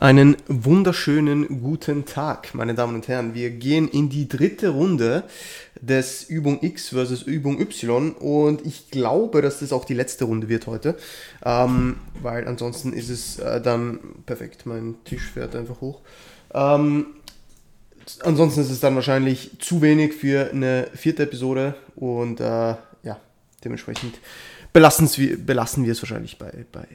Einen wunderschönen guten Tag, meine Damen und Herren. Wir gehen in die dritte Runde des Übung X versus Übung Y und ich glaube, dass das auch die letzte Runde wird heute, ähm, weil ansonsten ist es äh, dann perfekt. Mein Tisch fährt einfach hoch. Ähm, ansonsten ist es dann wahrscheinlich zu wenig für eine vierte Episode und äh, ja, dementsprechend belassen wir es wahrscheinlich bei, bei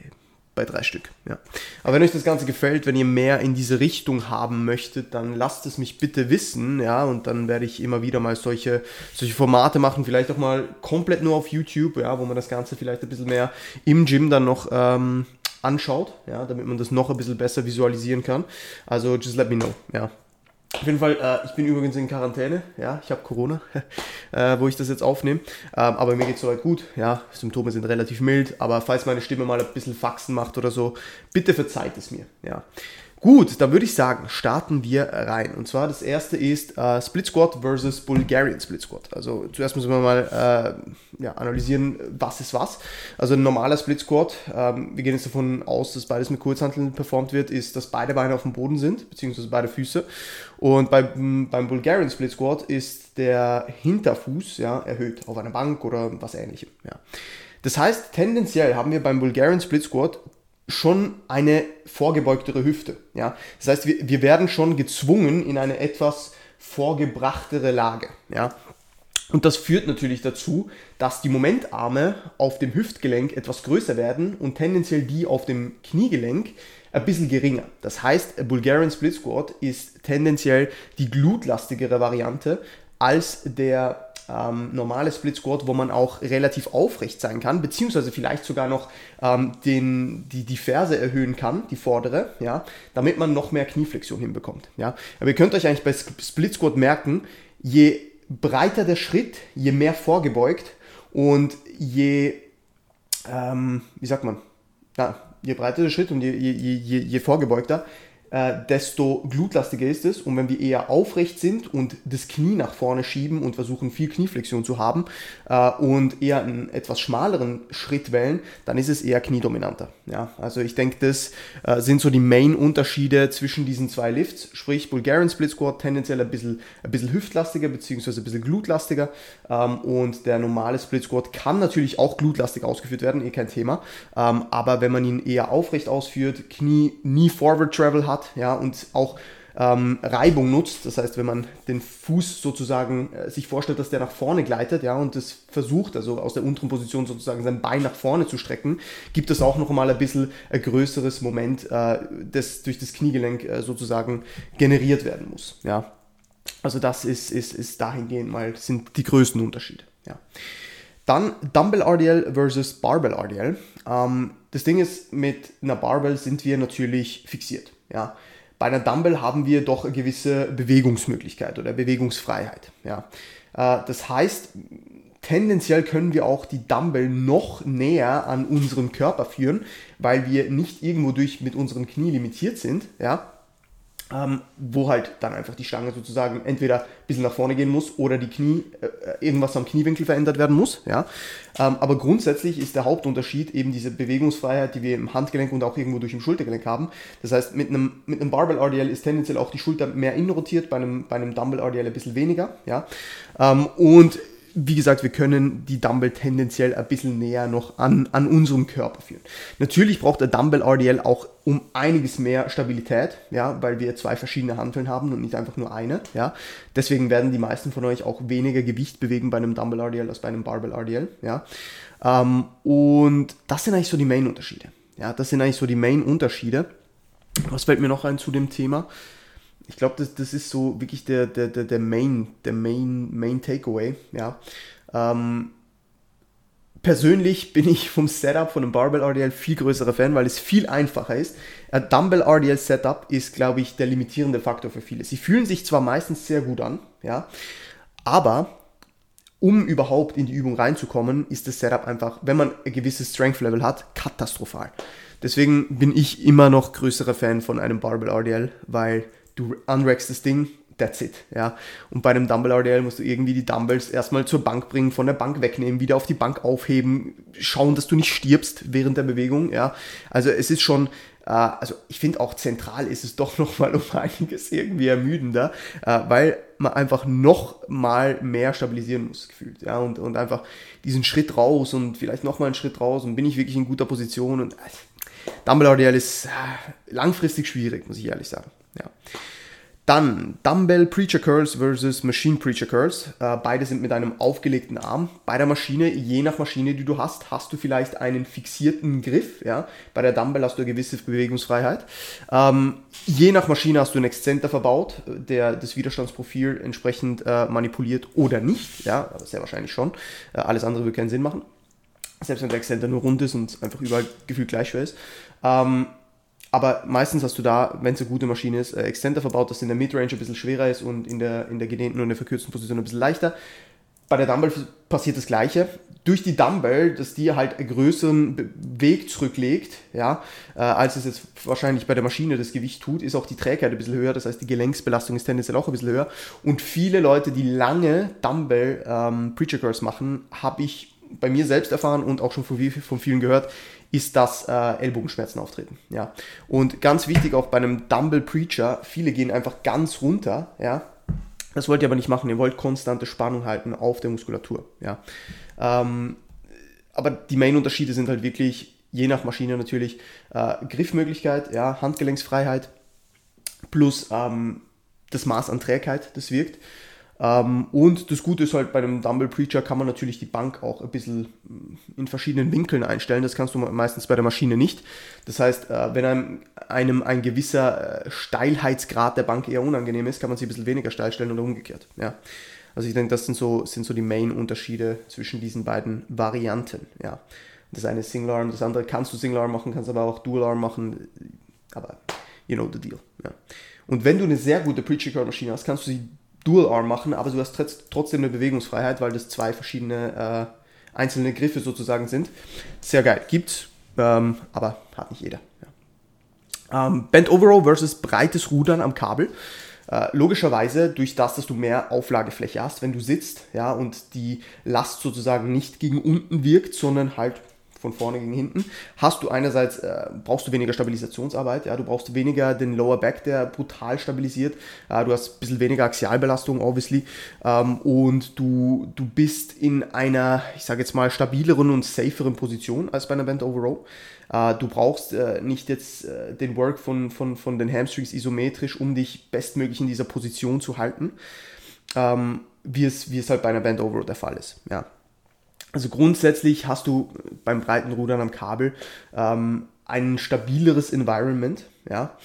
bei drei Stück. Ja. Aber wenn euch das Ganze gefällt, wenn ihr mehr in diese Richtung haben möchtet, dann lasst es mich bitte wissen, ja, und dann werde ich immer wieder mal solche, solche Formate machen, vielleicht auch mal komplett nur auf YouTube, ja, wo man das Ganze vielleicht ein bisschen mehr im Gym dann noch ähm, anschaut, ja, damit man das noch ein bisschen besser visualisieren kann. Also just let me know, ja. Auf jeden Fall, äh, ich bin übrigens in Quarantäne, ja, ich habe Corona, äh, wo ich das jetzt aufnehme, ähm, aber mir geht es soweit gut, ja, Symptome sind relativ mild, aber falls meine Stimme mal ein bisschen Faxen macht oder so, bitte verzeiht es mir, ja. Gut, dann würde ich sagen, starten wir rein. Und zwar das erste ist äh, Split Squat versus Bulgarian Split Squat. Also zuerst müssen wir mal äh, ja, analysieren, was ist was. Also ein normaler Split Squat, ähm, wir gehen jetzt davon aus, dass beides mit Kurzhanteln performt wird, ist, dass beide Beine auf dem Boden sind, beziehungsweise beide Füße. Und bei, beim Bulgarian Split Squat ist der Hinterfuß ja, erhöht auf einer Bank oder was ähnlichem. Ja. Das heißt, tendenziell haben wir beim Bulgarian Split Squat schon eine vorgebeugtere Hüfte. Ja? Das heißt, wir, wir werden schon gezwungen in eine etwas vorgebrachtere Lage. Ja? Und das führt natürlich dazu, dass die Momentarme auf dem Hüftgelenk etwas größer werden und tendenziell die auf dem Kniegelenk ein bisschen geringer. Das heißt, Bulgarian Split Squat ist tendenziell die glutlastigere Variante als der ähm, normale Split Squat, wo man auch relativ aufrecht sein kann, beziehungsweise vielleicht sogar noch ähm, den, die, die Ferse erhöhen kann, die vordere, ja, damit man noch mehr Knieflexion hinbekommt. Ja. Aber ihr könnt euch eigentlich bei Split Squat merken, je breiter der Schritt, je mehr vorgebeugt und je, ähm, wie sagt man, ja, je breiter der Schritt und je, je, je, je vorgebeugter, äh, desto glutlastiger ist es. Und wenn wir eher aufrecht sind und das Knie nach vorne schieben und versuchen viel Knieflexion zu haben äh, und eher einen etwas schmaleren Schritt wählen, dann ist es eher kniedominanter. Ja, also ich denke, das äh, sind so die Main-Unterschiede zwischen diesen zwei Lifts. Sprich, Bulgarian Split Squat tendenziell ein bisschen, ein bisschen hüftlastiger bzw. ein bisschen glutlastiger ähm, und der normale Split Squat kann natürlich auch glutlastig ausgeführt werden, eh kein Thema. Ähm, aber wenn man ihn eher aufrecht ausführt, Knie nie Forward Travel hat, ja, und auch ähm, Reibung nutzt. Das heißt, wenn man den Fuß sozusagen äh, sich vorstellt, dass der nach vorne gleitet, ja, und das versucht, also aus der unteren Position sozusagen sein Bein nach vorne zu strecken, gibt es auch noch mal ein bisschen ein größeres Moment, äh, das durch das Kniegelenk äh, sozusagen generiert werden muss, ja. Also das ist, ist, ist dahingehend mal, sind die größten Unterschiede, ja. Dann Dumbbell RDL versus Barbell RDL. Ähm, das Ding ist, mit einer Barbell sind wir natürlich fixiert. Ja. Bei einer Dumbbell haben wir doch eine gewisse Bewegungsmöglichkeit oder Bewegungsfreiheit. Ja. Äh, das heißt, tendenziell können wir auch die Dumbbell noch näher an unseren Körper führen, weil wir nicht irgendwo durch mit unseren Knie limitiert sind. Ja ähm, wo halt dann einfach die Stange sozusagen entweder ein bisschen nach vorne gehen muss oder die Knie, äh, irgendwas am Kniewinkel verändert werden muss. Ja? Ähm, aber grundsätzlich ist der Hauptunterschied eben diese Bewegungsfreiheit, die wir im Handgelenk und auch irgendwo durch im Schultergelenk haben. Das heißt, mit einem, mit einem Barbell RDL ist tendenziell auch die Schulter mehr inrotiert, bei einem, bei einem Dumbbell RDL ein bisschen weniger. Ja? Ähm, und wie gesagt, wir können die Dumbbell tendenziell ein bisschen näher noch an, an unserem Körper führen. Natürlich braucht der Dumbbell RDL auch um einiges mehr Stabilität, ja, weil wir zwei verschiedene Hanteln haben und nicht einfach nur eine, ja. Deswegen werden die meisten von euch auch weniger Gewicht bewegen bei einem Dumbbell RDL als bei einem Barbell RDL, ja. Ähm, und das sind eigentlich so die Main-Unterschiede, ja. Das sind eigentlich so die Main-Unterschiede. Was fällt mir noch ein zu dem Thema? Ich glaube, das, das ist so wirklich der, der, der, der Main, der Main, Main Takeaway, ja. Ähm, persönlich bin ich vom Setup von einem Barbell RDL viel größerer Fan, weil es viel einfacher ist. Ein Dumbbell RDL Setup ist, glaube ich, der limitierende Faktor für viele. Sie fühlen sich zwar meistens sehr gut an, ja, aber um überhaupt in die Übung reinzukommen, ist das Setup einfach, wenn man ein gewisses Strength Level hat, katastrophal. Deswegen bin ich immer noch größerer Fan von einem Barbell RDL, weil du unrackst das Ding, that's it. Ja. Und bei einem Dumbbell RDL musst du irgendwie die Dumbbells erstmal zur Bank bringen, von der Bank wegnehmen, wieder auf die Bank aufheben, schauen, dass du nicht stirbst während der Bewegung. Ja. Also es ist schon Äh, also ich finde auch zentral ist es doch nochmal um einiges irgendwie ermüdender, äh, weil man einfach noch mal mehr stabilisieren muss, gefühlt. Ja, und, und einfach diesen Schritt raus und vielleicht nochmal einen Schritt raus und bin ich wirklich in guter Position und äh, Dumbbell RDL ist langfristig schwierig, muss ich ehrlich sagen. Ja. Dann Dumbbell Preacher Curls versus Machine Preacher Curls. Äh, beide sind mit einem aufgelegten Arm. Bei der Maschine, je nach Maschine, die du hast, hast du vielleicht einen fixierten Griff. Ja? Bei der Dumbbell hast du eine gewisse Bewegungsfreiheit. Ähm, je nach Maschine hast du einen Exzenter verbaut, der das Widerstandsprofil entsprechend äh, manipuliert oder nicht. Ja, aber sehr wahrscheinlich schon. Äh, alles andere würde keinen Sinn machen. Selbst wenn der Exzenter nur rund ist und einfach überall gefühlt gleich schwer ist. Ähm, aber meistens hast du da, wenn es eine gute Maschine ist, äh, Extender verbaut, das in der Midrange ein bisschen schwerer ist und in der, in der gedehnten und der verkürzten Position ein bisschen leichter. Bei der Dumbbell passiert das Gleiche. Durch die Dumbbell, dass die halt einen größeren Weg zurücklegt, ja, äh, als es jetzt wahrscheinlich bei der Maschine das Gewicht tut, ist auch die Trägheit ein bisschen höher. Das heißt, die Gelenksbelastung ist tendenziell auch ein bisschen höher. Und viele Leute, die lange Dumbbell ähm, Preacher Curls machen, habe ich bei mir selbst erfahren und auch schon von, von vielen gehört, ist, dass äh, Ellbogenschmerzen auftreten. Ja. Und ganz wichtig auch bei einem Dumble Preacher, viele gehen einfach ganz runter, ja. Das wollt ihr aber nicht machen, ihr wollt konstante Spannung halten auf der Muskulatur, ja. Ähm, aber die Main-Unterschiede sind halt wirklich, je nach Maschine natürlich, äh, Griffmöglichkeit, ja, Handgelenksfreiheit plus ähm, das Maß an Trägheit, das wirkt. Ähm, und das Gute ist halt, bei einem Dumble Preacher kann man natürlich die Bank auch ein bisschen in verschiedenen Winkeln einstellen. Das kannst du meistens bei der Maschine nicht. Das heißt, äh, wenn einem, einem ein gewisser äh, Steilheitsgrad der Bank eher unangenehm ist, kann man sie ein bisschen weniger steil stellen oder umgekehrt. Ja. Also ich denke, das sind so, sind so die Main-Unterschiede zwischen diesen beiden Varianten. Ja. Das eine ist Single Arm, das andere kannst du Single Arm machen, kannst aber auch Dual Arm machen. Aber you know the deal. Ja. Und wenn du eine sehr gute Preacher Curl Maschine hast, kannst du sie Dual Arm machen, aber du hast trotzdem eine Bewegungsfreiheit, weil das zwei verschiedene äh, einzelne Griffe sozusagen sind. Sehr geil. Gibt, ähm, aber hat nicht jeder. Ja. Ähm, Bent Overall versus breites Rudern am Kabel. Äh, logischerweise durch das, dass du mehr Auflagefläche hast, wenn du sitzt, ja, und die Last sozusagen nicht gegen unten wirkt, sondern halt von vorne gegen hinten, hast du einerseits, äh, brauchst du weniger Stabilisationsarbeit, ja, du brauchst weniger den Lower Back, der brutal stabilisiert, äh, du hast ein bisschen weniger Axialbelastung, obviously, ähm, und du, du bist in einer, ich sage jetzt mal, stabileren und saferen Position als bei einer Band Over Row. Äh, du brauchst äh, nicht jetzt äh, den Work von, von, von den Hamstrings isometrisch, um dich bestmöglich in dieser Position zu halten, ähm, wie, es, wie es halt bei einer Band Over Row der Fall ist, ja. Also grundsätzlich hast du beim breiten Rudern am Kabel ähm, ein stabileres Environment, ja.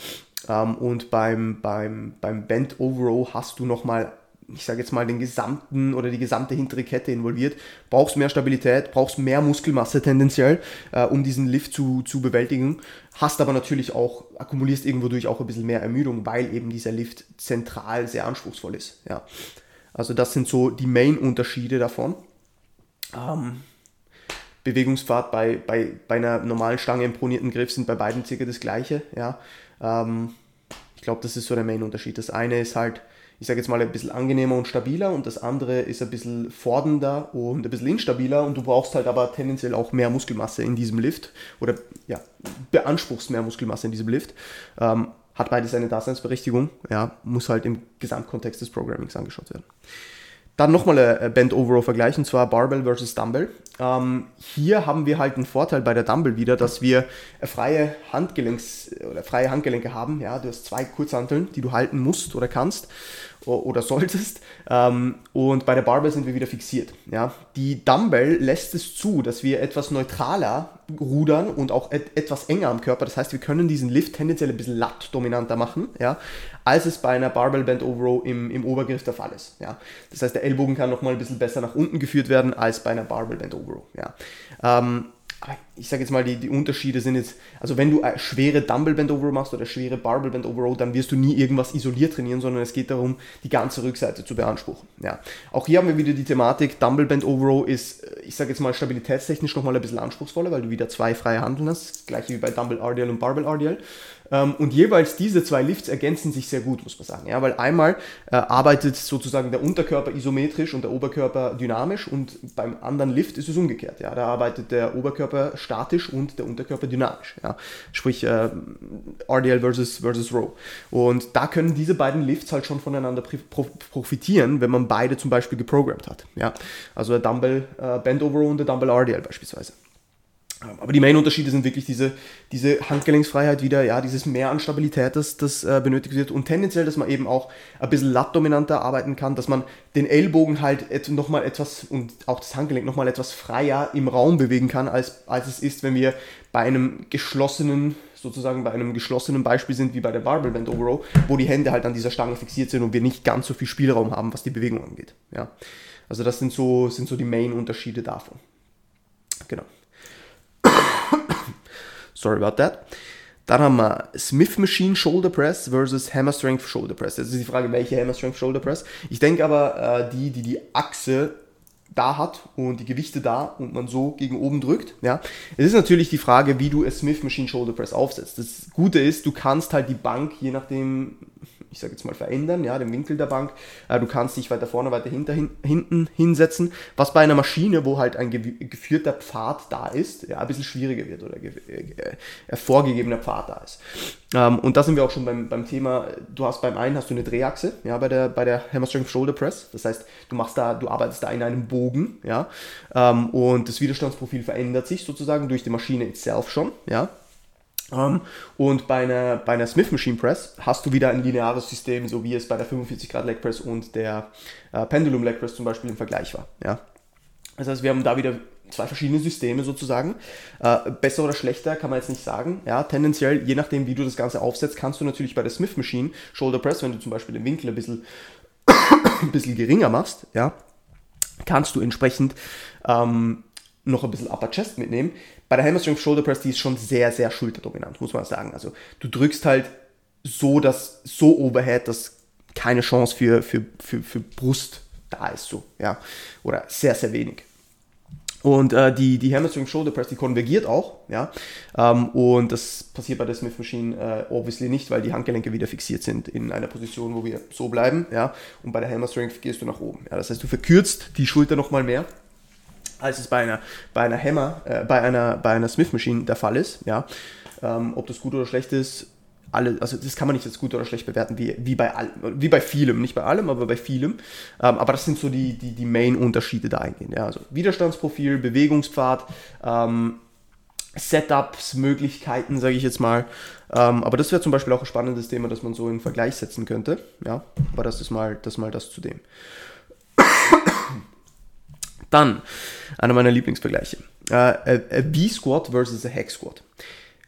Ähm, und beim, beim, beim Bend Overrow hast du nochmal, ich sage jetzt mal, den gesamten oder die gesamte hintere Kette involviert. Brauchst mehr Stabilität, brauchst mehr Muskelmasse tendenziell, äh, um diesen Lift zu, zu bewältigen. Hast aber natürlich auch, akkumulierst irgendwo durch auch ein bisschen mehr Ermüdung, weil eben dieser Lift zentral sehr anspruchsvoll ist. Ja. Also das sind so die Main-Unterschiede davon. Ähm, Bewegungsfahrt bei, bei, bei einer normalen Stange im pronierten Griff sind bei beiden circa das gleiche. Ja. Ähm, ich glaube, das ist so der Main-Unterschied. Das eine ist halt, ich sage jetzt mal, ein bisschen angenehmer und stabiler und das andere ist ein bisschen fordernder und ein bisschen instabiler und du brauchst halt aber tendenziell auch mehr Muskelmasse in diesem Lift oder ja, beanspruchst mehr Muskelmasse in diesem Lift. Ähm, hat beides eine Daseinsberechtigung, ja, muss halt im Gesamtkontext des Programmings angeschaut werden. Dann nochmal ein Band Overall Vergleich und zwar Barbell versus Dumbbell. Ähm, hier haben wir halt einen Vorteil bei der Dumbbell wieder, dass wir freie Handgelenks oder freie Handgelenke haben. Ja, du hast zwei Kurzhanteln, die du halten musst oder kannst oder solltest. Ähm, und bei der Barbell sind wir wieder fixiert. Ja. Die Dumbbell lässt es zu, dass wir etwas neutraler rudern und auch et etwas enger am Körper. Das heißt, wir können diesen Lift tendenziell ein bisschen latt-dominanter machen, ja, als es bei einer Barbell Band Over Row im, im Obergriff der Fall ist. Ja. Das heißt, der Ellbogen kann nochmal ein bisschen besser nach unten geführt werden als bei einer Barbell Band Over Row. Ja. Ähm, ich sage jetzt mal, die, die Unterschiede sind jetzt, also wenn du schwere Dumbbell Bend Over machst oder schwere Barbell Bend Over dann wirst du nie irgendwas isoliert trainieren, sondern es geht darum, die ganze Rückseite zu beanspruchen. Ja. Auch hier haben wir wieder die Thematik, Dumbbell Bend Over ist, ich sage jetzt mal, stabilitätstechnisch nochmal ein bisschen anspruchsvoller, weil du wieder zwei freie Handeln hast, das gleiche wie bei Dumbbell RDL und Barbell RDL. Ähm, und jeweils diese zwei Lifts ergänzen sich sehr gut, muss man sagen. Ja, weil einmal äh, arbeitet sozusagen der Unterkörper isometrisch und der Oberkörper dynamisch und beim anderen Lift ist es umgekehrt. Ja, da arbeitet der Oberkörper statisch und der Unterkörper dynamisch. Ja, sprich äh, RDL versus, versus Row. Und da können diese beiden Lifts halt schon voneinander profitieren, wenn man beide zum Beispiel geprogrammt hat. Ja, also der Dumbbell äh, Bend Over und der Dumbbell RDL beispielsweise. Aber die Main-Unterschiede sind wirklich diese, diese Handgelenksfreiheit wieder, ja, dieses Mehr an Stabilität, das, das äh, benötigt wird und tendenziell, dass man eben auch ein bisschen lattdominanter arbeiten kann, dass man den Ellbogen halt et nochmal etwas und auch das Handgelenk nochmal etwas freier im Raum bewegen kann, als, als es ist, wenn wir bei einem geschlossenen, sozusagen bei einem geschlossenen Beispiel sind, wie bei der Barbell Bend Over Row, wo die Hände halt an dieser Stange fixiert sind und wir nicht ganz so viel Spielraum haben, was die Bewegung angeht. Ja. Also das sind so, sind so die Main-Unterschiede davon. Genau. Sorry about that. Dann haben wir Smith Machine Shoulder Press versus Hammer Strength Shoulder Press. Jetzt ist die Frage, welche Hammer Strength Shoulder Press. Ich denke aber, äh, die, die die Achse da hat und die Gewichte da und man so gegen oben drückt. Ja. Es ist natürlich die Frage, wie du a Smith Machine Shoulder Press aufsetzt. Das Gute ist, du kannst halt die Bank, je nachdem, ich sage jetzt mal verändern, ja, den Winkel der Bank. Äh, du kannst dich weiter vorne, weiter hinter, hin, hinten hinsetzen, was bei einer Maschine, wo halt ein geführter Pfad da ist, ja, ein bisschen schwieriger wird oder äh, äh, vorgegebener Pfad da ist. Ähm, und da sind wir auch schon beim, beim Thema, du hast beim einen hast du eine Drehachse, ja, bei der, bei der Hammer Strength Shoulder Press. Das heißt, du machst da, du arbeitest da in einem Bogen, ja, ähm, und das Widerstandsprofil verändert sich sozusagen durch die Maschine itself schon, ja. Um, ähm, und bei einer, bei einer Smith Machine Press hast du wieder ein lineares System, so wie es bei der 45 Grad Leg Press und der äh, Pendulum Leg Press zum Beispiel im Vergleich war. Ja? Das heißt, wir haben da wieder zwei verschiedene Systeme sozusagen. Äh, besser oder schlechter kann man jetzt nicht sagen. Ja, tendenziell, je nachdem, wie du das Ganze aufsetzt, kannst du natürlich bei der Smith Machine Shoulder Press, wenn du zum Beispiel den Winkel ein bisschen, ein bisschen geringer machst, ja, kannst du entsprechend ähm, noch ein bisschen Upper Chest mitnehmen. Bei der Hammer Strength Shoulder Press, die ist schon sehr, sehr schulterdominant, muss man sagen. Also du drückst halt so, dass so Overhead, dass keine Chance für, für, für, für Brust da ist, so, ja. Oder sehr, sehr wenig. Und äh, die, die Hamstring Shoulder Press, die konvergiert auch, ja. Ähm, und das passiert bei der Smith Machine äh, obviously nicht, weil die Handgelenke wieder fixiert sind in einer Position, wo wir so bleiben, ja. Und bei der Hammer Strength gehst du nach oben. Ja. Das heißt, du verkürzt die Schulter nochmal mehr als es bei einer, bei einer Hammer, äh, bei einer, bei einer Smith Machine der Fall ist. Ja. Ähm, ob das gut oder schlecht ist, alle, also das kann man nicht als gut oder schlecht bewerten, wie, wie, bei, all, wie bei vielem, nicht bei allem, aber bei vielem. Ähm, aber das sind so die, die, die Main-Unterschiede da eingehen. Ja. Also Widerstandsprofil, Bewegungspfad, ähm, Setups, Möglichkeiten, sage ich jetzt mal. Ähm, aber das wäre zum Beispiel auch ein spannendes Thema, das man so in Vergleich setzen könnte. Ja, aber das ist mal das, mal das zu dem. Dann einer meiner Lieblingsvergleiche. Äh, V-Squat versus a Hack Squat.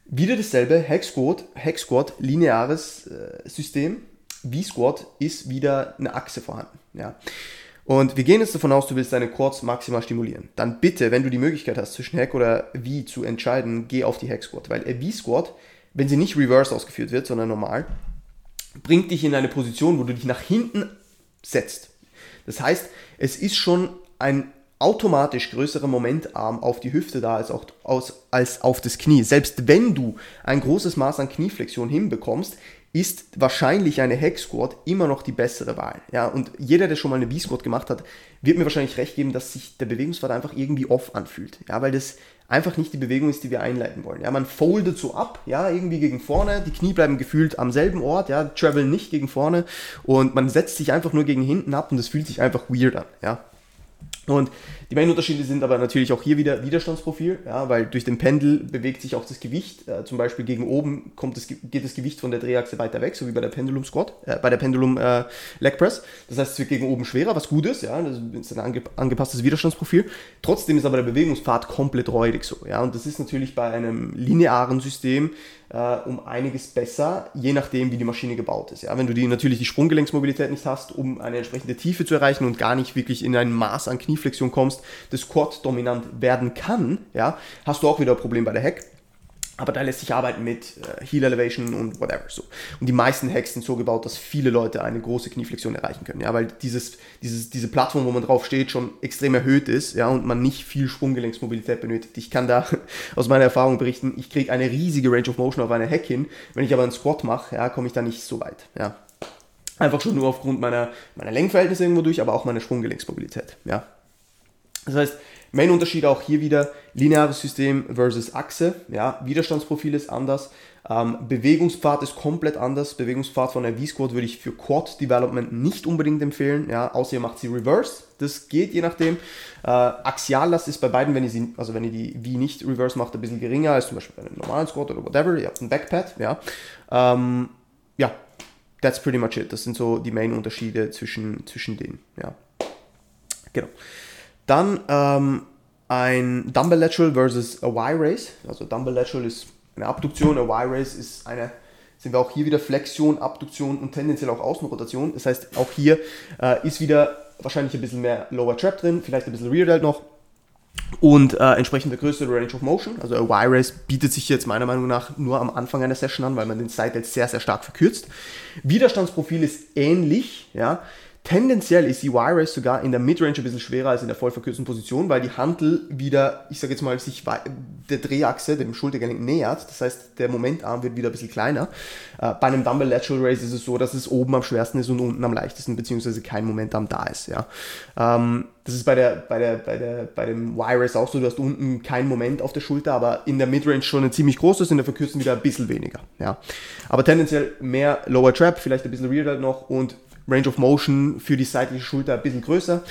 Wieder dasselbe, Hack Squat, Hack Squat, lineares äh, System. V-Squat ist wieder eine Achse vorhanden. Ja. Und wir gehen jetzt davon aus, du willst deine Quads maximal stimulieren. Dann bitte, wenn du die Möglichkeit hast, zwischen Hack oder V zu entscheiden, geh auf die Hack Squat. Weil a V-Squat, wenn sie nicht reverse ausgeführt wird, sondern normal, bringt dich in eine Position, wo du dich nach hinten setzt. Das heißt, es ist schon ein automatisch größerer Momentarm auf die Hüfte da als, auch, aus, als auf das Knie. Selbst wenn du ein großes Maß an Knieflexion hinbekommst, ist wahrscheinlich eine Hack Squat immer noch die bessere Wahl. Ja, und jeder, der schon mal eine B-Squat gemacht hat, wird mir wahrscheinlich recht geben, dass sich der Bewegungspfad einfach irgendwie off anfühlt. Ja, weil das einfach nicht die Bewegung ist, die wir einleiten wollen. Ja, man foldet so ab, ja, irgendwie gegen vorne, die Knie bleiben gefühlt am selben Ort, ja, travel nicht gegen vorne und man setzt sich einfach nur gegen hinten ab und das fühlt sich einfach weird an, ja. Und die Unterschiede sind aber natürlich auch hier wieder Widerstandsprofil, ja, weil durch den Pendel bewegt sich auch das Gewicht. Äh, zum Beispiel gegen oben kommt das, geht das Gewicht von der Drehachse weiter weg, so wie bei der Pendulum Squat, äh, bei der Pendulum äh, Leg Press. Das heißt, es wird gegen oben schwerer, was gut ist, ja, das ist ein ange angepasstes Widerstandsprofil. Trotzdem ist aber der Bewegungspfad komplett räudig so, ja, und das ist natürlich bei einem linearen System äh, um einiges besser, je nachdem, wie die Maschine gebaut ist. Ja, wenn du die natürlich die Sprunggelenksmobilität nicht hast, um eine entsprechende Tiefe zu erreichen und gar nicht wirklich in ein Maß an Knieflexion kommst, das Quad dominant werden kann, ja, hast du auch wieder ein Problem bei der Heck. Aber da lässt sich arbeiten mit äh, Heel Elevation und whatever. So. Und die meisten Hacks sind so gebaut, dass viele Leute eine große Knieflexion erreichen können. Ja, weil dieses, dieses, diese Plattform, wo man drauf steht, schon extrem erhöht ist, ja, und man nicht viel Sprunggelenksmobilität benötigt. Ich kann da aus meiner Erfahrung berichten, ich kriege eine riesige Range of Motion auf eine Hack hin. Wenn ich aber einen Squat mache, ja, komme ich da nicht so weit. Ja. Einfach schon nur aufgrund meiner, meiner Längenverhältnisse irgendwo durch, aber auch meiner Sprunggelenksmobilität. Ja. Das heißt, Main Unterschied auch hier wieder lineares System versus Achse. Ja, Widerstandsprofil ist anders. Ähm, Bewegungspfad ist komplett anders. Bewegungspfad von der V-Squad würde ich für Quad Development nicht unbedingt empfehlen. Ja, außer ihr macht sie Reverse. Das geht je nachdem. Äh, Axiallast ist bei beiden, wenn ihr sie, also wenn ihr die V nicht Reverse macht, ein bisschen geringer als zum Beispiel bei einem normalen Squat oder whatever. Ihr habt ein Backpad. Ja, ähm, ja, that's pretty much it. Das sind so die Main Unterschiede zwischen, zwischen denen. Ja, genau. Dann ähm, ein Dumbbell Lateral versus a Y-Race. Also Dumbbell Lateral ist eine Abduktion, a Y-Race ist eine, sind wir auch hier wieder Flexion, Abduktion und tendenziell auch Außenrotation. Das heißt, auch hier äh, ist wieder wahrscheinlich ein bisschen mehr Lower Trap drin, vielleicht ein bisschen Rear Delt noch und äh, entsprechend der größte Range of Motion. Also a Y-Race bietet sich jetzt meiner Meinung nach nur am Anfang einer Session an, weil man den Side Delt sehr, sehr stark verkürzt. Widerstandsprofil ist ähnlich, ja. Tendenziell ist die Y-Race sogar in der Midrange ein bisschen schwerer als in der voll verkürzten Position, weil die Handel wieder, ich sage jetzt mal, sich der Drehachse, dem Schultergelenk nähert. Das heißt, der Momentarm wird wieder ein bisschen kleiner. Äh, bei einem Dumbbell Lateral Race ist es so, dass es oben am schwersten ist und unten am leichtesten, beziehungsweise kein Momentarm da ist. Ja. Ähm, das ist bei, der, bei, der, bei, der, bei dem Y-Race auch so, du hast unten kein Moment auf der Schulter, aber in der Midrange schon ein ziemlich großes, in der verkürzten wieder ein bisschen weniger. Ja. Aber tendenziell mehr Lower Trap, vielleicht ein bisschen Rear noch und Range of Motion für die seitliche Schulter ein bisschen größer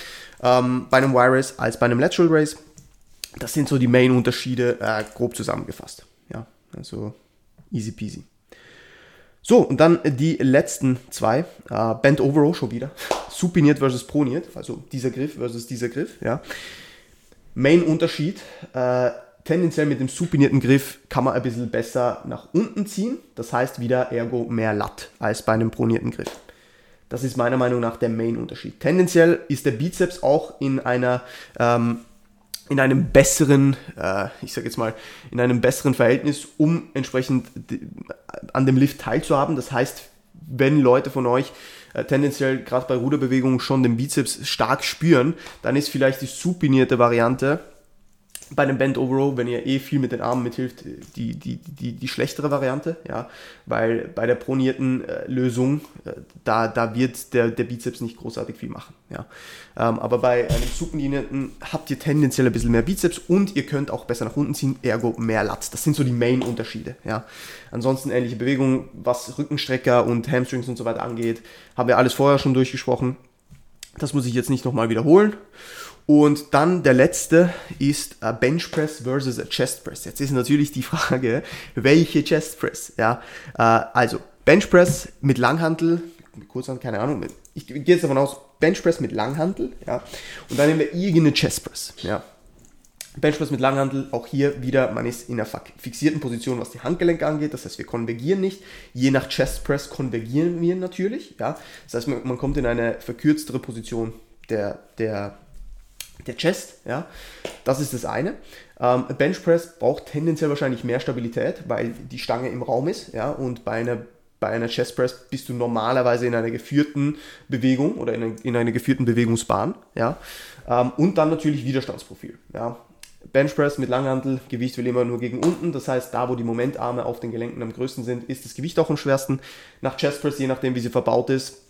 ähm, bei einem Y-Race als bei einem Lateral Race. Das sind so die Main-Unterschiede, äh, grob zusammengefasst. Ja, also easy peasy. So, und dann die letzten zwei. Äh, Bent Over Row schon wieder. Supiniert versus proniert, also dieser Griff versus dieser Griff. Ja. Main-Unterschied. Äh, tendenziell mit dem supinierten Griff kann man ein bisschen besser nach unten ziehen. Das heißt wieder ergo mehr Latt als bei einem pronierten Griff. Das ist meiner Meinung nach der Main-Unterschied. Tendenziell ist der Bizeps auch in einer ähm, in einem besseren, äh, ich sage jetzt mal, in einem besseren Verhältnis, um entsprechend an dem Lift teilzuhaben. Das heißt, wenn Leute von euch äh, tendenziell gerade bei Ruderbewegungen schon den Bizeps stark spüren, dann ist vielleicht die supinierte Variante bei einem Bend Overall, wenn ihr eh viel mit den Armen mithilft, die, die, die, die schlechtere Variante, ja, weil bei der pronierten äh, Lösung, äh, da, da wird der, der Bizeps nicht großartig viel machen, ja. Ähm, aber bei einem supinierten habt ihr tendenziell ein bisschen mehr Bizeps und ihr könnt auch besser nach unten ziehen, ergo mehr Lat. Das sind so die Main-Unterschiede, ja. Ansonsten ähnliche Bewegungen, was Rückenstrecker und Hamstrings und so weiter angeht, haben wir alles vorher schon durchgesprochen. Das muss ich jetzt nicht nochmal wiederholen. Und dann der letzte ist Bench Press versus Chest Press. Jetzt ist natürlich die Frage, welche Chest Press? Ja, äh, also Bench Press mit Langhantel, kurz an, keine Ahnung, ich gehe jetzt davon aus, Bench Press mit Langhantel, ja, und dann nehmen wir irgendeine Chest Press, ja. Bench Press mit Langhantel, auch hier wieder, man ist in einer fixierten Position, was die Handgelenke angeht, das heißt, wir konvergieren nicht. Je nach Chest Press konvergieren wir natürlich, ja. Das heißt, man, man kommt in eine verkürztere Position der, der der Chest, ja, das ist das eine. Ähm, Bench Press braucht tendenziell wahrscheinlich mehr Stabilität, weil die Stange im Raum ist, ja, und bei einer bei einer Chest Press bist du normalerweise in einer geführten Bewegung oder in, einer, in einer geführten Bewegungsbahn, ja, ähm, und dann natürlich Widerstandsprofil, ja. Bench Press mit Langhantel, Gewicht will immer nur gegen unten, das heißt, da wo die Momentarme auf den Gelenken am größten sind, ist das Gewicht auch am schwersten. Nach Chest Press, je nachdem wie sie verbaut ist,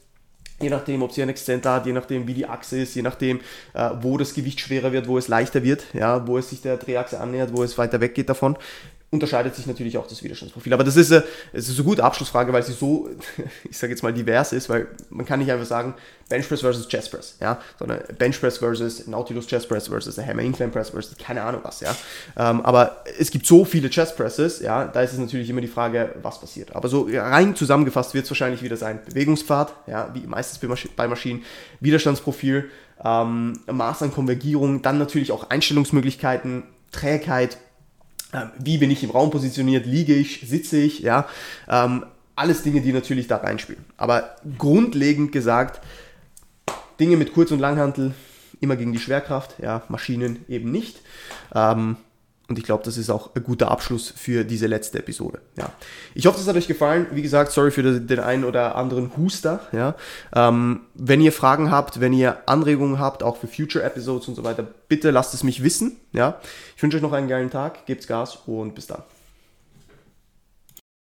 je nachdem, ob sie einen Exzenter hat, je nachdem, wie die Achse ist, je nachdem, äh, wo das Gewicht schwerer wird, wo es leichter wird, ja, wo es sich der Drehachse annähert, wo es weiter weggeht davon, unterscheidet sich natürlich auch das Widerstandsprofil. Aber das ist, eine, das ist eine gute Abschlussfrage, weil sie so, ich sage jetzt mal, divers ist, weil man kann nicht einfach sagen, Bench Press versus Chest Press, ja, sondern Bench Press versus Nautilus Chest Press versus a Hammer Incline Press versus keine Ahnung was, ja. Ähm, aber es gibt so viele Chest Presses, ja, da ist es natürlich immer die Frage, was passiert. Aber so rein zusammengefasst wird es wahrscheinlich wieder sein Bewegungspfad, ja, wie meistens bei, Masch bei Maschinen, Widerstandsprofil, ähm, Maß an Konvergierung, dann natürlich auch Einstellungsmöglichkeiten, Trägheit, wie bin ich im Raum positioniert, liege ich, sitze ich, ja, ähm, alles Dinge, die natürlich da reinspielen. Aber grundlegend gesagt, Dinge mit Kurz- und Langhantel immer gegen die Schwerkraft, ja, Maschinen eben nicht. Ähm, Und ich glaube, das ist auch ein guter Abschluss für diese letzte Episode. Ja. Ich hoffe, das hat euch gefallen. Wie gesagt, sorry für den einen oder anderen Huster. Ja. Ähm, wenn ihr Fragen habt, wenn ihr Anregungen habt, auch für Future Episodes und so weiter, bitte lasst es mich wissen. Ja. Ich wünsche euch noch einen geilen Tag, gebt's Gas und bis dann.